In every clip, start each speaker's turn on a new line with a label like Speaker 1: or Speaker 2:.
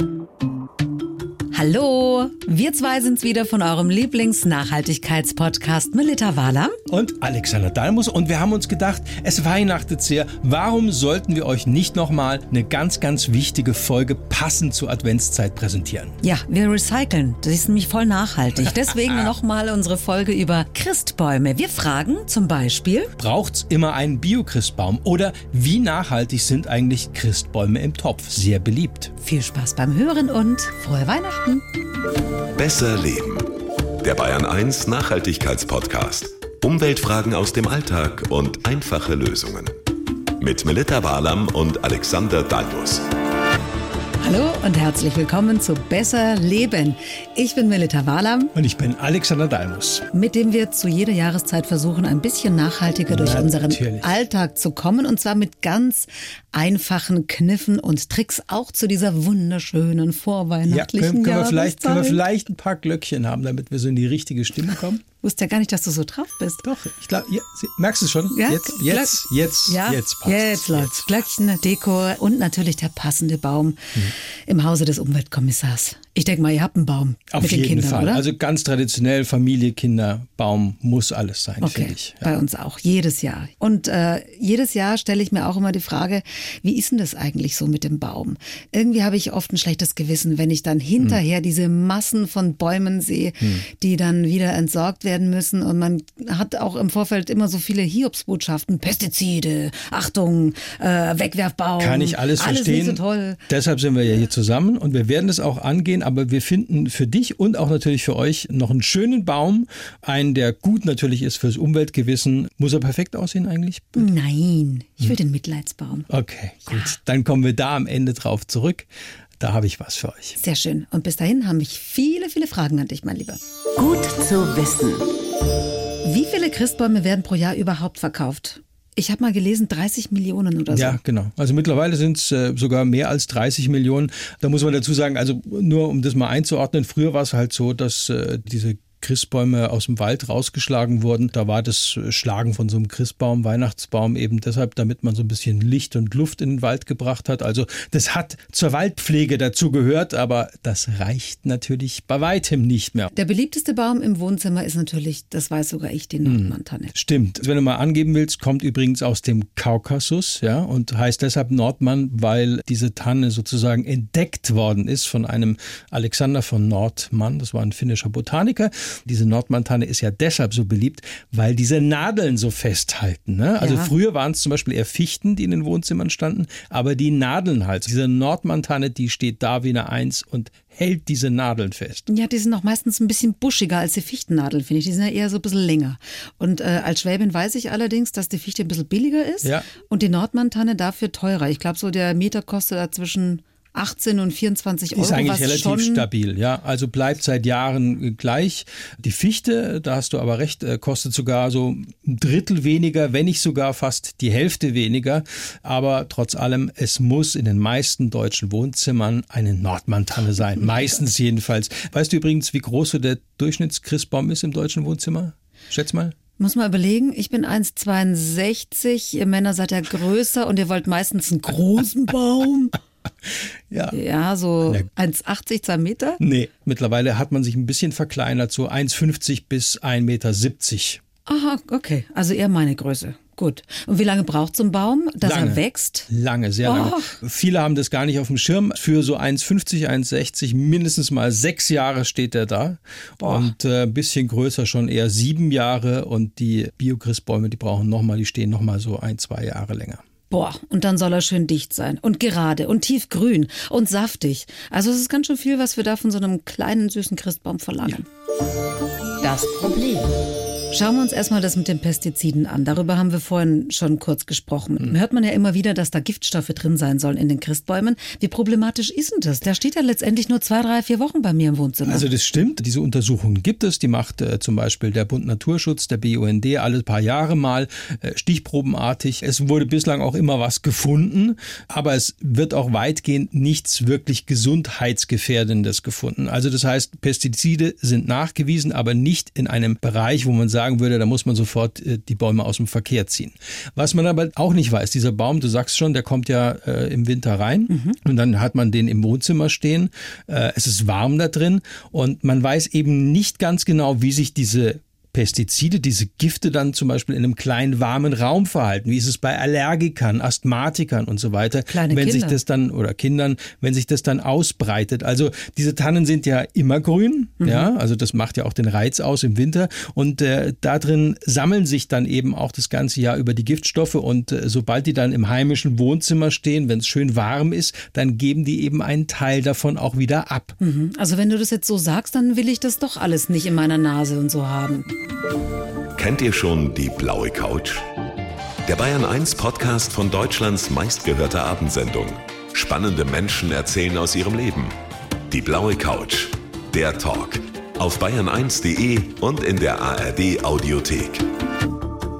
Speaker 1: Thank you. Hallo, wir zwei sind's wieder von eurem Lieblings-Nachhaltigkeitspodcast Melita Wahler
Speaker 2: und Alexander Dalmus und wir haben uns gedacht, es weihnachtet sehr. Warum sollten wir euch nicht nochmal eine ganz, ganz wichtige Folge passend zur Adventszeit präsentieren?
Speaker 1: Ja, wir recyceln. Das ist nämlich voll nachhaltig. Deswegen nochmal unsere Folge über Christbäume. Wir fragen zum Beispiel:
Speaker 2: Braucht's immer einen Bio-Christbaum oder wie nachhaltig sind eigentlich Christbäume im Topf? Sehr beliebt.
Speaker 1: Viel Spaß beim Hören und frohe Weihnachten.
Speaker 3: Besser Leben. Der Bayern 1 Nachhaltigkeitspodcast. Umweltfragen aus dem Alltag und einfache Lösungen. Mit Melita Walam und Alexander Dalmus.
Speaker 1: Hallo und herzlich willkommen zu Besser Leben. Ich bin Melita Walam.
Speaker 2: Und ich bin Alexander Dalmus.
Speaker 1: Mit dem wir zu jeder Jahreszeit versuchen, ein bisschen nachhaltiger durch Natürlich. unseren Alltag zu kommen. Und zwar mit ganz einfachen Kniffen und Tricks, auch zu dieser wunderschönen vorweihnachtlichen
Speaker 2: ja, können, können wir vielleicht, können wir vielleicht ein paar Glöckchen haben, damit wir so in die richtige Stimme kommen?
Speaker 1: wusste ja gar nicht, dass du so drauf bist.
Speaker 2: Doch, ich glaube, ja, merkst du es schon? Ja? Jetzt, jetzt, jetzt,
Speaker 1: ja?
Speaker 2: jetzt
Speaker 1: passt Jetzt läuft's. Glöckchen, Deko und natürlich der passende Baum mhm. im Hause des Umweltkommissars. Ich denke mal, ihr habt einen Baum
Speaker 2: Auf
Speaker 1: mit den
Speaker 2: jeden
Speaker 1: Kindern,
Speaker 2: Fall.
Speaker 1: oder?
Speaker 2: Also ganz traditionell Familie, Kinder, Baum muss alles sein,
Speaker 1: okay.
Speaker 2: finde ich.
Speaker 1: Ja. Bei uns auch, jedes Jahr. Und äh, jedes Jahr stelle ich mir auch immer die Frage, wie ist denn das eigentlich so mit dem Baum? Irgendwie habe ich oft ein schlechtes Gewissen, wenn ich dann hinterher hm. diese Massen von Bäumen sehe, hm. die dann wieder entsorgt werden müssen. Und man hat auch im Vorfeld immer so viele Hiobsbotschaften, Pestizide, Achtung, äh, Wegwerfbaum.
Speaker 2: Kann ich alles,
Speaker 1: alles
Speaker 2: verstehen.
Speaker 1: Nicht so toll.
Speaker 2: Deshalb sind wir ja hier zusammen und wir werden es auch angehen sehen, aber wir finden für dich und auch natürlich für euch noch einen schönen Baum, einen, der gut natürlich ist fürs Umweltgewissen. Muss er perfekt aussehen eigentlich?
Speaker 1: Nein, ich will hm. den Mitleidsbaum.
Speaker 2: Okay, gut. Ja. Dann kommen wir da am Ende drauf zurück. Da habe ich was für euch.
Speaker 1: Sehr schön. Und bis dahin haben mich viele, viele Fragen an dich, mein Lieber.
Speaker 4: Gut zu wissen.
Speaker 1: Wie viele Christbäume werden pro Jahr überhaupt verkauft? Ich habe mal gelesen, 30 Millionen oder so.
Speaker 2: Ja, genau. Also mittlerweile sind es äh, sogar mehr als 30 Millionen. Da muss man dazu sagen, also nur um das mal einzuordnen, früher war es halt so, dass äh, diese Christbäume aus dem Wald rausgeschlagen wurden. Da war das Schlagen von so einem Christbaum, Weihnachtsbaum eben deshalb, damit man so ein bisschen Licht und Luft in den Wald gebracht hat. Also das hat zur Waldpflege dazu gehört, aber das reicht natürlich bei weitem nicht mehr.
Speaker 1: Der beliebteste Baum im Wohnzimmer ist natürlich, das weiß sogar ich, die hm, Nordmantanne.
Speaker 2: Stimmt. Wenn du mal angeben willst, kommt übrigens aus dem Kaukasus, ja, und heißt deshalb Nordmann, weil diese Tanne sozusagen entdeckt worden ist von einem Alexander von Nordmann. Das war ein finnischer Botaniker. Diese Nordmantanne ist ja deshalb so beliebt, weil diese Nadeln so festhalten. Ne? Also ja. früher waren es zum Beispiel eher Fichten, die in den Wohnzimmern standen, aber die Nadeln halt. Diese Nordmantanne, die steht da wie eine Eins und hält diese Nadeln fest.
Speaker 1: Ja, die sind auch meistens ein bisschen buschiger als die Fichtennadeln, finde ich. Die sind ja eher so ein bisschen länger. Und äh, als Schwäbin weiß ich allerdings, dass die Fichte ein bisschen billiger ist
Speaker 2: ja.
Speaker 1: und die Nordmantanne dafür teurer. Ich glaube, so der Meter kostet da zwischen 18 und 24 Euro.
Speaker 2: Ist eigentlich relativ stabil, ja. Also bleibt seit Jahren gleich. Die Fichte, da hast du aber recht, äh, kostet sogar so ein Drittel weniger, wenn nicht sogar fast die Hälfte weniger. Aber trotz allem, es muss in den meisten deutschen Wohnzimmern eine Nordmantanne sein. Meistens jedenfalls. Weißt du übrigens, wie groß so der Durchschnittschristbaum ist im deutschen Wohnzimmer? Schätz mal.
Speaker 1: Muss mal überlegen, ich bin 1,62, ihr Männer seid ja größer und ihr wollt meistens einen großen Baum.
Speaker 2: ja.
Speaker 1: Ja, so 1,80, 2 Meter?
Speaker 2: Nee, mittlerweile hat man sich ein bisschen verkleinert, so 1,50 bis 1,70 Meter.
Speaker 1: Aha, okay. Also eher meine Größe. Gut. Und wie lange braucht so ein Baum, dass
Speaker 2: lange,
Speaker 1: er wächst?
Speaker 2: Lange, sehr oh. lange. Viele haben das gar nicht auf dem Schirm. Für so 1,50, 1,60, mindestens mal sechs Jahre steht er da. Boah. Und äh, ein bisschen größer schon eher sieben Jahre. Und die Biochristbäume, die brauchen nochmal, die stehen nochmal so ein, zwei Jahre länger.
Speaker 1: Boah, und dann soll er schön dicht sein und gerade und tiefgrün und saftig. Also es ist ganz schön viel, was wir da von so einem kleinen süßen Christbaum verlangen.
Speaker 4: Ja. Das Problem.
Speaker 1: Schauen wir uns erstmal das mit den Pestiziden an. Darüber haben wir vorhin schon kurz gesprochen. Mhm. Hört man ja immer wieder, dass da Giftstoffe drin sein sollen in den Christbäumen. Wie problematisch ist denn das? Der steht ja letztendlich nur zwei, drei, vier Wochen bei mir im Wohnzimmer.
Speaker 2: Also das stimmt. Diese Untersuchungen gibt es. Die macht äh, zum Beispiel der Bund Naturschutz, der BUND, alle paar Jahre mal äh, stichprobenartig. Es wurde bislang auch immer was gefunden, aber es wird auch weitgehend nichts wirklich gesundheitsgefährdendes gefunden. Also das heißt, Pestizide sind nachgewiesen, aber nicht in einem Bereich, wo man sagt, sagen würde, da muss man sofort äh, die Bäume aus dem Verkehr ziehen. Was man aber auch nicht weiß, dieser Baum, du sagst schon, der kommt ja äh, im Winter rein mhm. und dann hat man den im Wohnzimmer stehen. Äh, es ist warm da drin und man weiß eben nicht ganz genau, wie sich diese Pestizide, diese Gifte dann zum Beispiel in einem kleinen warmen Raum verhalten? Wie ist es bei Allergikern, Asthmatikern und so weiter?
Speaker 1: Kleine
Speaker 2: wenn
Speaker 1: Kinder.
Speaker 2: sich das dann oder Kindern, wenn sich das dann ausbreitet. Also diese Tannen sind ja immergrün, mhm. ja, also das macht ja auch den Reiz aus im Winter und äh, da drin sammeln sich dann eben auch das ganze Jahr über die Giftstoffe und äh, sobald die dann im heimischen Wohnzimmer stehen, wenn es schön warm ist, dann geben die eben einen Teil davon auch wieder ab.
Speaker 1: Mhm. Also wenn du das jetzt so sagst, dann will ich das doch alles nicht in meiner Nase und so haben.
Speaker 3: Kennt ihr schon die blaue Couch? Der Bayern 1 Podcast von Deutschlands meistgehörter Abendsendung. Spannende Menschen erzählen aus ihrem Leben. Die blaue Couch. Der Talk. Auf bayern1.de und in der ARD Audiothek.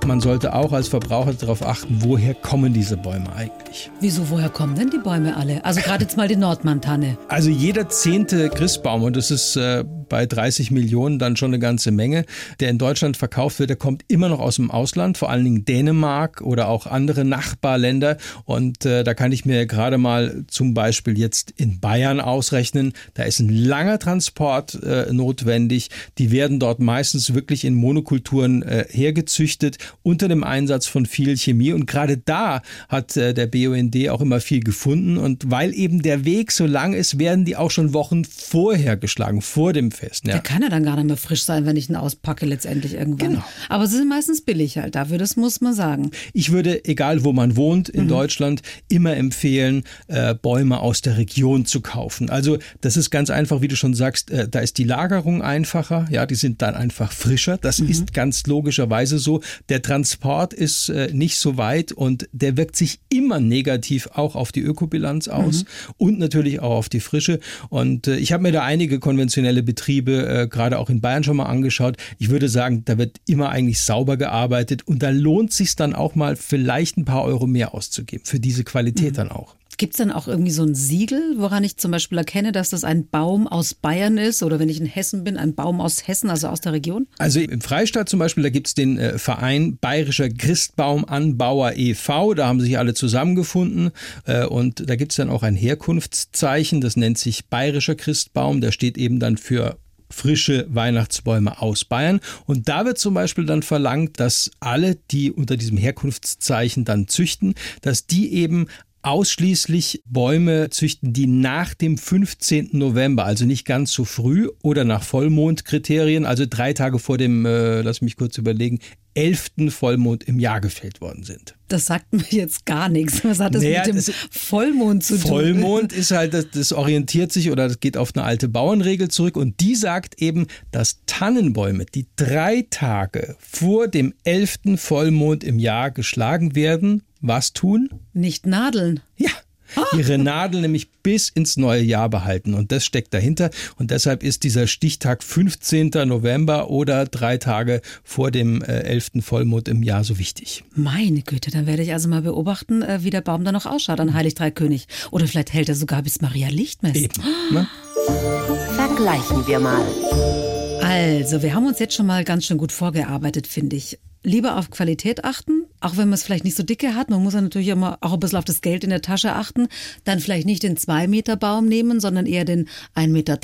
Speaker 2: Man sollte auch als Verbraucher darauf achten, woher kommen diese Bäume eigentlich.
Speaker 1: Wieso, woher kommen denn die Bäume alle? Also gerade jetzt mal die Nordmantanne.
Speaker 2: Also jeder zehnte Christbaum, und das ist äh, bei 30 Millionen dann schon eine ganze Menge, der in Deutschland verkauft wird, der kommt immer noch aus dem Ausland, vor allen Dingen Dänemark oder auch andere Nachbarländer. Und äh, da kann ich mir gerade mal zum Beispiel jetzt in Bayern ausrechnen, da ist ein langer Transport äh, notwendig. Die werden dort meistens wirklich in Monokulturen äh, hergezüchtet unter dem Einsatz von viel Chemie. Und gerade da hat äh, der BUND auch immer viel gefunden. Und weil eben der Weg so lang ist, werden die auch schon Wochen vorher geschlagen, vor dem Fest.
Speaker 1: Ja. Der kann ja dann gar nicht mehr frisch sein, wenn ich ihn auspacke letztendlich irgendwann.
Speaker 2: Genau.
Speaker 1: Aber sie sind meistens billig halt dafür, das muss man sagen.
Speaker 2: Ich würde, egal wo man wohnt in mhm. Deutschland, immer empfehlen, äh, Bäume aus der Region zu kaufen. Also das ist ganz einfach, wie du schon sagst, äh, da ist die Lagerung einfacher, ja, die sind dann einfach frischer. Das mhm. ist ganz logischerweise so. Der Transport ist äh, nicht so weit und der wirkt sich immer negativ auch auf die Ökobilanz aus mhm. und natürlich auch auf die Frische. Und äh, ich habe mir da einige konventionelle Betriebe äh, gerade auch in Bayern schon mal angeschaut. Ich würde sagen, da wird immer eigentlich sauber gearbeitet und da lohnt sich dann auch mal vielleicht ein paar Euro mehr auszugeben für diese Qualität mhm. dann auch.
Speaker 1: Gibt es dann auch irgendwie so ein Siegel, woran ich zum Beispiel erkenne, dass das ein Baum aus Bayern ist oder wenn ich in Hessen bin, ein Baum aus Hessen, also aus der Region?
Speaker 2: Also im Freistaat zum Beispiel, da gibt es den äh, Verein Bayerischer Christbaumanbauer e.V., da haben sich alle zusammengefunden äh, und da gibt es dann auch ein Herkunftszeichen, das nennt sich Bayerischer Christbaum, der steht eben dann für frische Weihnachtsbäume aus Bayern. Und da wird zum Beispiel dann verlangt, dass alle, die unter diesem Herkunftszeichen dann züchten, dass die eben ausschließlich Bäume züchten, die nach dem 15. November, also nicht ganz so früh oder nach Vollmondkriterien, also drei Tage vor dem, äh, lass mich kurz überlegen, 11. Vollmond im Jahr gefällt worden sind.
Speaker 1: Das sagt mir jetzt gar nichts. Was hat das naja, mit dem Vollmond zu
Speaker 2: tun? Vollmond ist halt, das, das orientiert sich oder das geht auf eine alte Bauernregel zurück und die sagt eben, dass Tannenbäume, die drei Tage vor dem 11. Vollmond im Jahr geschlagen werden, was tun?
Speaker 1: Nicht nadeln.
Speaker 2: Ja, ihre Nadel nämlich bis ins neue Jahr behalten. Und das steckt dahinter. Und deshalb ist dieser Stichtag 15. November oder drei Tage vor dem äh, 11. Vollmond im Jahr so wichtig.
Speaker 1: Meine Güte, dann werde ich also mal beobachten, äh, wie der Baum da noch ausschaut an Heilig Drei König. Oder vielleicht hält er sogar bis Maria Lichtmess.
Speaker 2: Eben. Ne?
Speaker 4: Vergleichen wir mal.
Speaker 1: Also, wir haben uns jetzt schon mal ganz schön gut vorgearbeitet, finde ich lieber auf Qualität achten, auch wenn man es vielleicht nicht so dicke hat. Man muss ja natürlich immer auch ein bisschen auf das Geld in der Tasche achten. Dann vielleicht nicht den 2 Meter Baum nehmen, sondern eher den 1,30 Meter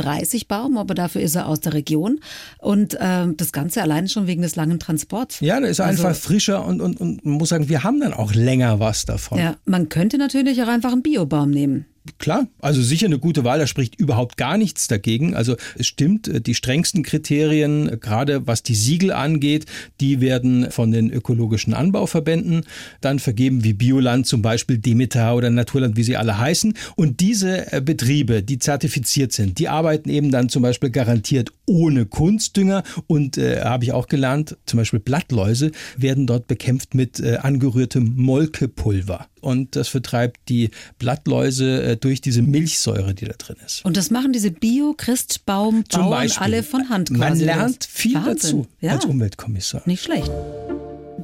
Speaker 1: Baum, aber dafür ist er aus der Region. Und äh, das Ganze allein schon wegen des langen Transports.
Speaker 2: Ja, der ist also, einfach frischer und, und, und man muss sagen, wir haben dann auch länger was davon.
Speaker 1: Ja, man könnte natürlich auch einfach einen Biobaum nehmen.
Speaker 2: Klar, also sicher eine gute Wahl, da spricht überhaupt gar nichts dagegen. Also es stimmt, äh, die strengsten Kriterien, äh, gerade was die Siegel angeht, die werden von den ökologischen Anbauverbänden dann vergeben, wie Bioland zum Beispiel, Demeter oder Naturland, wie sie alle heißen. Und diese äh, Betriebe, die zertifiziert sind, die arbeiten eben dann zum Beispiel garantiert ohne Kunstdünger und äh, habe ich auch gelernt, zum Beispiel Blattläuse werden dort bekämpft mit äh, angerührtem Molkepulver und das vertreibt die Blattläuse äh, durch diese Milchsäure, die da drin ist.
Speaker 1: Und das machen diese Bio-Christbaum-Bauern alle von Hand quasi.
Speaker 2: Man lernt viel Wahnsinn. dazu ja. als Umweltkommissar.
Speaker 1: Nicht schlecht.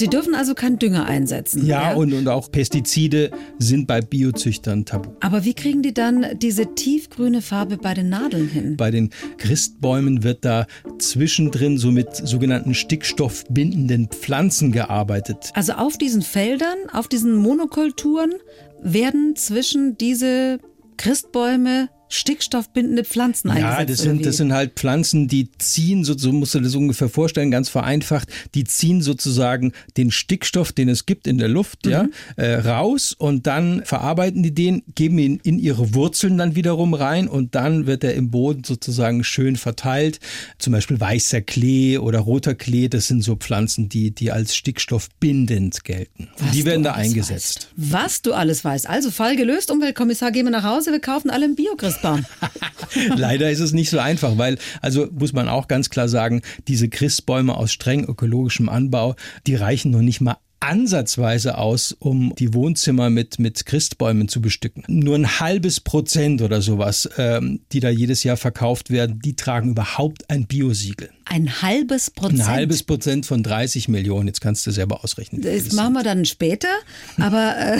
Speaker 1: Die dürfen also keinen Dünger einsetzen.
Speaker 2: Ja, Und, und auch Pestizide sind bei Biozüchtern tabu.
Speaker 1: Aber wie kriegen die dann diese tiefgrüne Farbe bei den Nadeln hin?
Speaker 2: Bei den Christbäumen wird da zwischendrin so mit sogenannten stickstoffbindenden Pflanzen gearbeitet.
Speaker 1: Also auf diesen Feldern, auf diesen Monokulturen werden zwischen diese Christbäume stickstoffbindende Pflanzen eingesetzt.
Speaker 2: Ja, das sind, das sind halt Pflanzen, die ziehen, so, so musst du das ungefähr vorstellen, ganz vereinfacht, die ziehen sozusagen den Stickstoff, den es gibt in der Luft, mhm. ja, äh, raus und dann verarbeiten die den, geben ihn in ihre Wurzeln dann wiederum rein und dann wird er im Boden sozusagen schön verteilt. Zum Beispiel weißer Klee oder roter Klee, das sind so Pflanzen, die, die als stickstoffbindend gelten. Was die werden da eingesetzt.
Speaker 1: Weißt. Was du alles weißt. Also Fall gelöst, Umweltkommissar, gehen wir nach Hause, wir kaufen alle einen Biochrist. Christbaum.
Speaker 2: Leider ist es nicht so einfach, weil, also muss man auch ganz klar sagen, diese Christbäume aus streng ökologischem Anbau, die reichen noch nicht mal ansatzweise aus, um die Wohnzimmer mit, mit Christbäumen zu bestücken. Nur ein halbes Prozent oder sowas, ähm, die da jedes Jahr verkauft werden, die tragen überhaupt ein Biosiegel.
Speaker 1: Ein halbes Prozent?
Speaker 2: Ein halbes Prozent von 30 Millionen. Jetzt kannst du selber ausrechnen.
Speaker 1: Das machen wir dann später. Aber, äh,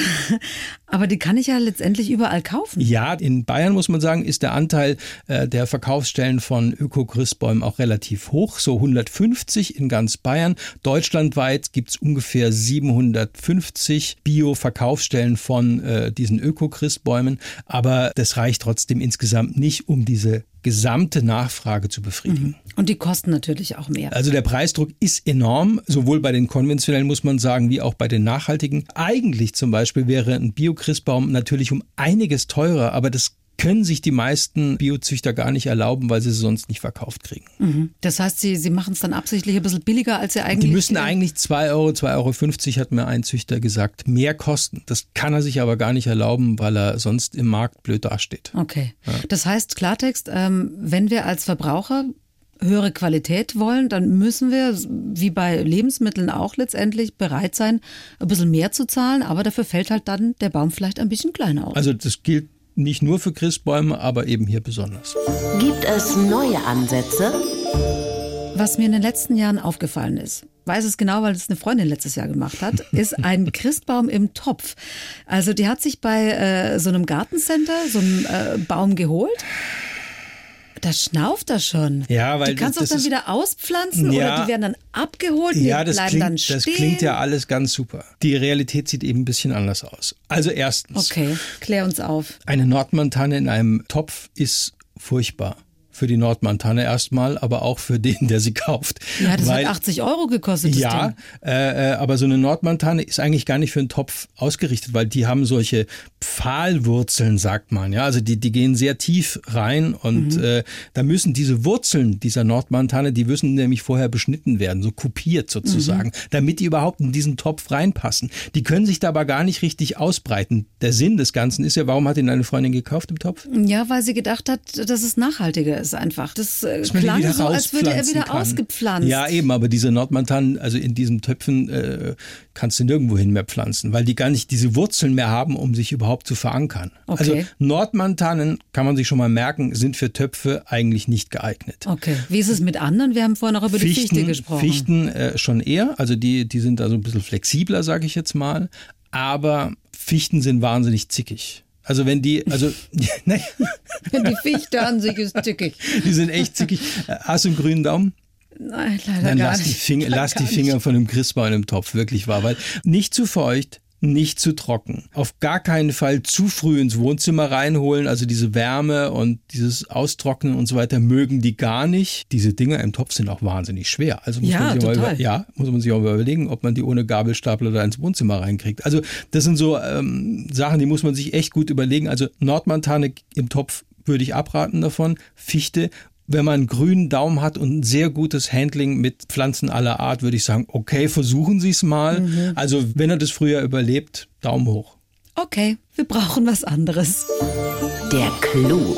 Speaker 1: aber die kann ich ja letztendlich überall kaufen.
Speaker 2: Ja, in Bayern muss man sagen, ist der Anteil äh, der Verkaufsstellen von Öko-Christbäumen auch relativ hoch. So 150 in ganz Bayern. Deutschlandweit gibt es ungefähr 750 Bio-Verkaufsstellen von äh, diesen Öko-Christbäumen. Aber das reicht trotzdem insgesamt nicht, um diese gesamte Nachfrage zu befriedigen. Mhm.
Speaker 1: Und die kosten natürlich auch mehr.
Speaker 2: Also der Preisdruck ist enorm, sowohl bei den konventionellen, muss man sagen, wie auch bei den nachhaltigen. Eigentlich zum Beispiel wäre ein Bio-Christbaum natürlich um einiges teurer, aber das können sich die meisten Biozüchter gar nicht erlauben, weil sie sie sonst nicht verkauft kriegen.
Speaker 1: Mhm. Das heißt, sie, sie machen es dann absichtlich ein bisschen billiger, als sie eigentlich.
Speaker 2: Die müssen eigentlich 2 Euro, 2,50 Euro, hat mir ein Züchter gesagt, mehr kosten. Das kann er sich aber gar nicht erlauben, weil er sonst im Markt blöd dasteht.
Speaker 1: Okay. Ja. Das heißt, Klartext, ähm, wenn wir als Verbraucher höhere Qualität wollen, dann müssen wir, wie bei Lebensmitteln auch letztendlich, bereit sein, ein bisschen mehr zu zahlen, aber dafür fällt halt dann der Baum vielleicht ein bisschen kleiner aus.
Speaker 2: Also das gilt nicht nur für Christbäume, aber eben hier besonders.
Speaker 4: Gibt es neue Ansätze?
Speaker 1: Was mir in den letzten Jahren aufgefallen ist, weiß es genau, weil es eine Freundin letztes Jahr gemacht hat, ist ein Christbaum im Topf. Also die hat sich bei äh, so einem Gartencenter so einen äh, Baum geholt das schnauft er schon.
Speaker 2: Ja, weil
Speaker 1: die kannst du dann wieder auspflanzen ja, oder die werden dann abgeholt,
Speaker 2: die ja, das
Speaker 1: bleiben
Speaker 2: klingt,
Speaker 1: dann stehen.
Speaker 2: Das klingt ja alles ganz super. Die Realität sieht eben ein bisschen anders aus. Also erstens.
Speaker 1: Okay, klär uns auf.
Speaker 2: Eine Nordmantanne in einem Topf ist furchtbar für die Nordmantanne erstmal, aber auch für den, der sie kauft.
Speaker 1: Ja, das Weil, hat 80 Euro gekostet.
Speaker 2: ja, äh, äh, aber so eine Nordmantanne ist eigentlich gar nicht für einen Topf ausgerichtet, weil die haben solche Pfahlwurzeln, sagt man. Ja, also die, die gehen sehr tief rein und mhm. äh, da müssen diese Wurzeln dieser Nordmantanne, die müssen nämlich vorher beschnitten werden, so kopiert sozusagen, mhm. damit die überhaupt in diesen Topf reinpassen. Die können sich da aber gar nicht richtig ausbreiten. Der Sinn des Ganzen ist ja, warum hat ihn eine Freundin gekauft im Topf?
Speaker 1: Ja, weil sie gedacht hat, dass es nachhaltiger ist einfach. Das äh, klang so, als würde er wieder kann. ausgepflanzt.
Speaker 2: Ja, eben, aber diese Nordmantanen, also in diesen Töpfen äh, kannst du nirgendwo hin mehr pflanzen, weil die gar nicht diese Wurzeln mehr haben, um sich überhaupt zu verankern. Okay. Also Nordmantanen, kann man sich schon mal merken, sind für Töpfe eigentlich nicht geeignet.
Speaker 1: Okay. Wie ist es mit anderen? Wir haben vorhin noch über Fichten, die Fichte gesprochen.
Speaker 2: Fichten äh, schon eher, also die, die sind da so ein bisschen flexibler, sage ich jetzt mal. Aber Fichten sind wahnsinnig zickig. Also wenn die, also
Speaker 1: die Fichte an sich ist zickig.
Speaker 2: Die sind echt zickig. Hast du einen grünen Daumen?
Speaker 1: Nein, leider
Speaker 2: Dann
Speaker 1: gar
Speaker 2: lass
Speaker 1: nicht.
Speaker 2: Die Finger, lass die Finger von dem Christbaum im Topf, wirklich wahr, weil nicht zu feucht, nicht zu trocken. Auf gar keinen Fall zu früh ins Wohnzimmer reinholen. Also diese Wärme und dieses Austrocknen und so weiter mögen die gar nicht. Diese Dinger im Topf sind auch wahnsinnig schwer. Also muss
Speaker 1: ja,
Speaker 2: man sich. Mal ja, muss man sich auch mal überlegen, ob man die ohne Gabelstapler da ins Wohnzimmer reinkriegt. Also das sind so ähm, Sachen, die muss man sich echt gut überlegen. Also Nordmontane im Topf würde ich abraten davon. Fichte wenn man einen grünen Daumen hat und ein sehr gutes Handling mit Pflanzen aller Art, würde ich sagen, okay, versuchen Sie es mal. Mhm. Also wenn er das früher überlebt, Daumen hoch.
Speaker 1: Okay, wir brauchen was anderes.
Speaker 4: Der Clou.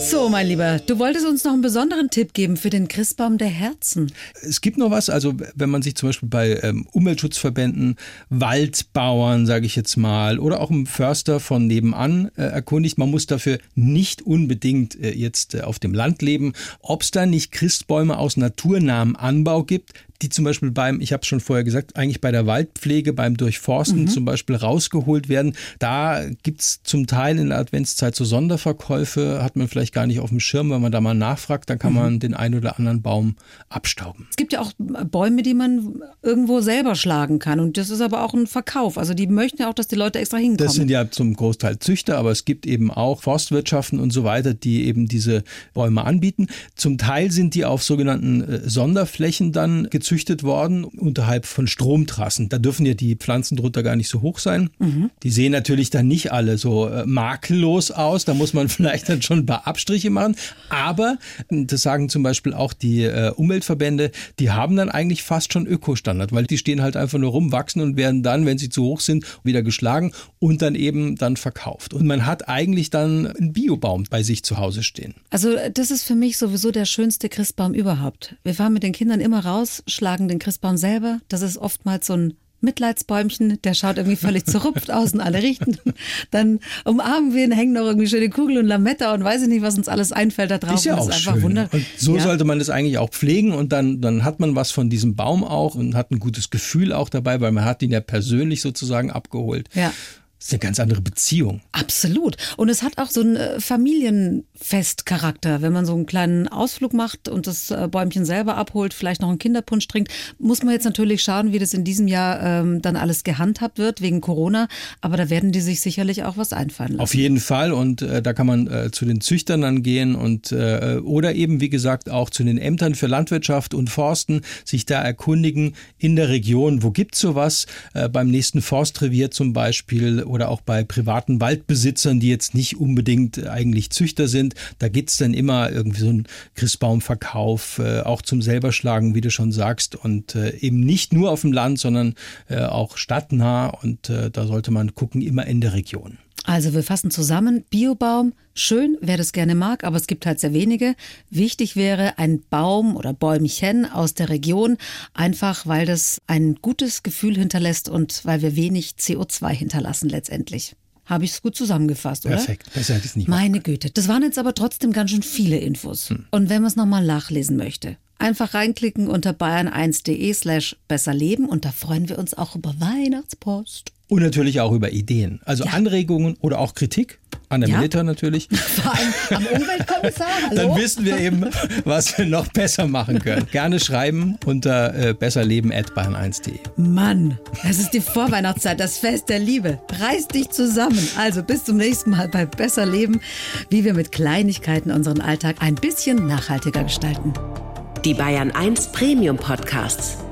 Speaker 1: So, mein Lieber, du wolltest uns noch einen besonderen Tipp geben für den Christbaum der Herzen.
Speaker 2: Es gibt noch was, also wenn man sich zum Beispiel bei ähm, Umweltschutzverbänden, Waldbauern, sage ich jetzt mal, oder auch im Förster von nebenan äh, erkundigt, man muss dafür nicht unbedingt äh, jetzt äh, auf dem Land leben, ob es da nicht Christbäume aus naturnahem Anbau gibt, die zum Beispiel beim, ich habe es schon vorher gesagt, eigentlich bei der Waldpflege, beim Durchforsten mhm. zum Beispiel rausgeholt werden. Da gibt es zum Teil in der Adventszeit so Sonderverkäufe, hat man vielleicht gar nicht auf dem Schirm, wenn man da mal nachfragt, dann kann mhm. man den einen oder anderen Baum abstauben.
Speaker 1: Es gibt ja auch Bäume, die man irgendwo selber schlagen kann und das ist aber auch ein Verkauf. Also die möchten ja auch, dass die Leute extra hinkommen.
Speaker 2: Das sind ja zum Großteil Züchter, aber es gibt eben auch Forstwirtschaften und so weiter, die eben diese Bäume anbieten. Zum Teil sind die auf sogenannten äh, Sonderflächen dann gezüchtet gezüchtet worden unterhalb von Stromtrassen. Da dürfen ja die Pflanzen drunter gar nicht so hoch sein. Mhm. Die sehen natürlich dann nicht alle so äh, makellos aus. Da muss man vielleicht dann schon ein paar Abstriche machen. Aber das sagen zum Beispiel auch die äh, Umweltverbände, die haben dann eigentlich fast schon Ökostandard, weil die stehen halt einfach nur rum, wachsen und werden dann, wenn sie zu hoch sind, wieder geschlagen und dann eben dann verkauft. Und man hat eigentlich dann einen Biobaum bei sich zu Hause stehen.
Speaker 1: Also das ist für mich sowieso der schönste Christbaum überhaupt. Wir fahren mit den Kindern immer raus, schlagen den Christbaum selber. Das ist oftmals so ein Mitleidsbäumchen, der schaut irgendwie völlig zerrupft aus in alle Richten. Dann umarmen wir ihn, hängen noch irgendwie schöne Kugel und Lametta und weiß ich nicht, was uns alles einfällt da drauf.
Speaker 2: Ist ja auch ist schön. Und so ja. sollte man das eigentlich auch pflegen und dann, dann hat man was von diesem Baum auch und hat ein gutes Gefühl auch dabei, weil man hat ihn ja persönlich sozusagen abgeholt.
Speaker 1: Ja.
Speaker 2: Das ist eine ganz andere Beziehung.
Speaker 1: Absolut. Und es hat auch so einen äh, Familienfestcharakter. Wenn man so einen kleinen Ausflug macht und das äh, Bäumchen selber abholt, vielleicht noch einen Kinderpunsch trinkt, muss man jetzt natürlich schauen, wie das in diesem Jahr ähm, dann alles gehandhabt wird wegen Corona. Aber da werden die sich sicherlich auch was einfallen lassen.
Speaker 2: Auf jeden Fall. Und äh, da kann man äh, zu den Züchtern dann gehen und äh, oder eben, wie gesagt, auch zu den Ämtern für Landwirtschaft und Forsten, sich da erkundigen in der Region. Wo gibt's sowas? Äh, beim nächsten Forstrevier zum Beispiel oder auch bei privaten Waldbesitzern, die jetzt nicht unbedingt eigentlich Züchter sind. Da gibt es dann immer irgendwie so einen Christbaumverkauf, äh, auch zum selberschlagen, wie du schon sagst. Und äh, eben nicht nur auf dem Land, sondern äh, auch stadtnah. Und äh, da sollte man gucken, immer in der Region.
Speaker 1: Also wir fassen zusammen, Biobaum, schön, wer das gerne mag, aber es gibt halt sehr wenige. Wichtig wäre ein Baum oder Bäumchen aus der Region, einfach weil das ein gutes Gefühl hinterlässt und weil wir wenig CO2 hinterlassen letztendlich. Habe ich es gut zusammengefasst, oder?
Speaker 2: Perfekt, besser hätte ich es nicht
Speaker 1: Meine Güte, das waren jetzt aber trotzdem ganz schön viele Infos. Hm. Und wenn man es nochmal nachlesen möchte, einfach reinklicken unter bayern1.de slash besserleben und da freuen wir uns auch über Weihnachtspost.
Speaker 2: Und natürlich auch über Ideen. Also ja. Anregungen oder auch Kritik. An der ja. Milita natürlich.
Speaker 1: Vor allem am Umweltkommissar. Hallo?
Speaker 2: Dann wissen wir eben, was wir noch besser machen können. Gerne schreiben unter äh, besserleben.bayern1.de.
Speaker 1: Mann, es ist die Vorweihnachtszeit, das Fest der Liebe. Reiß dich zusammen. Also bis zum nächsten Mal bei Besser Leben, wie wir mit Kleinigkeiten unseren Alltag ein bisschen nachhaltiger gestalten.
Speaker 4: Die Bayern 1 Premium Podcasts.